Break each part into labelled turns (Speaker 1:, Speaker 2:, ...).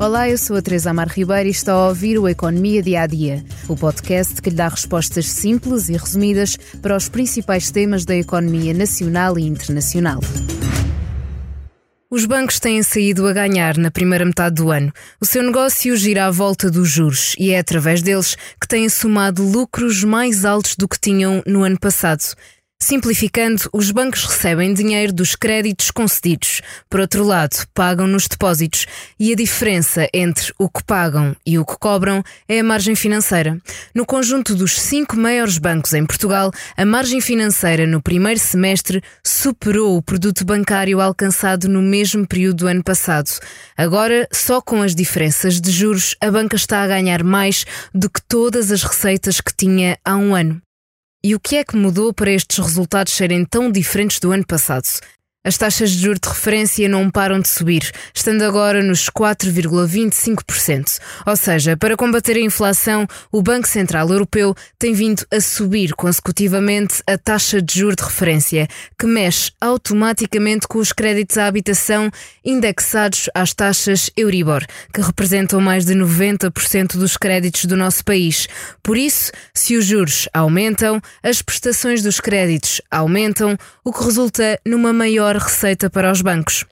Speaker 1: Olá, eu sou a Teresa Amar Ribeiro e está a ouvir o Economia Dia a Dia, o podcast que lhe dá respostas simples e resumidas para os principais temas da economia nacional e internacional. Os bancos têm saído a ganhar na primeira metade do ano. O seu negócio gira à volta dos juros e é através deles que têm somado lucros mais altos do que tinham no ano passado. Simplificando, os bancos recebem dinheiro dos créditos concedidos. Por outro lado, pagam nos depósitos. E a diferença entre o que pagam e o que cobram é a margem financeira. No conjunto dos cinco maiores bancos em Portugal, a margem financeira no primeiro semestre superou o produto bancário alcançado no mesmo período do ano passado. Agora, só com as diferenças de juros, a banca está a ganhar mais do que todas as receitas que tinha há um ano. E o que é que mudou para estes resultados serem tão diferentes do ano passado? As taxas de juros de referência não param de subir, estando agora nos 4,25%. Ou seja, para combater a inflação, o Banco Central Europeu tem vindo a subir consecutivamente a taxa de juros de referência, que mexe automaticamente com os créditos à habitação indexados às taxas Euribor, que representam mais de 90% dos créditos do nosso país. Por isso, se os juros aumentam, as prestações dos créditos aumentam, o que resulta numa maior maior receita para os bancos.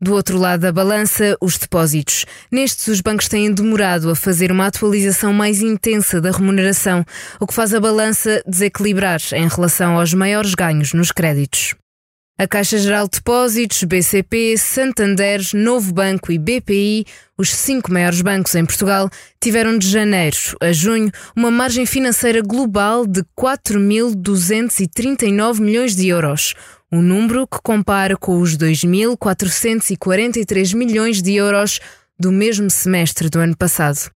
Speaker 1: Do outro lado da balança, os depósitos. Nestes, os bancos têm demorado a fazer uma atualização mais intensa da remuneração, o que faz a balança desequilibrar em relação aos maiores ganhos nos créditos. A Caixa Geral de Depósitos, BCP, Santander, Novo Banco e BPI, os cinco maiores bancos em Portugal, tiveram de janeiro a junho uma margem financeira global de 4.239 milhões de euros, um número que compara com os 2.443 milhões de euros do mesmo semestre do ano passado.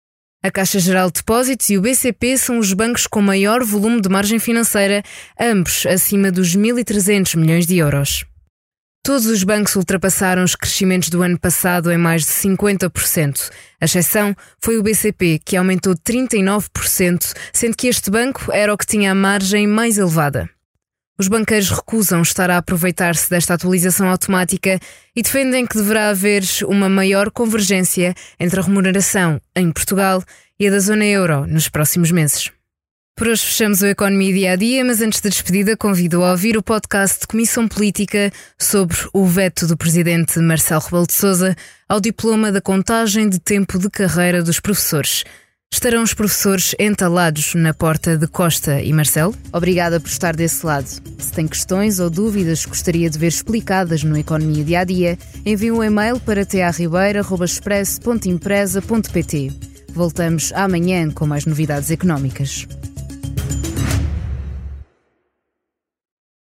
Speaker 1: A Caixa Geral de Depósitos e o BCP são os bancos com maior volume de margem financeira, ambos acima dos 1.300 milhões de euros. Todos os bancos ultrapassaram os crescimentos do ano passado em mais de 50%. A exceção foi o BCP, que aumentou 39%, sendo que este banco era o que tinha a margem mais elevada. Os banqueiros recusam estar a aproveitar-se desta atualização automática e defendem que deverá haver uma maior convergência entre a remuneração em Portugal e a da zona euro nos próximos meses. Por hoje fechamos o Economia Dia a Dia, mas antes da despedida convido a ouvir o podcast de Comissão Política sobre o veto do presidente Marcelo Rebelo de Sousa ao diploma da contagem de tempo de carreira dos professores. Estarão os professores entalados na porta de Costa e Marcelo? Obrigada por estar desse lado. Se tem questões ou dúvidas que gostaria de ver explicadas no Economia Dia a Dia, envie um e-mail para tearribeira.express.empresa.pt. Voltamos amanhã com mais novidades económicas.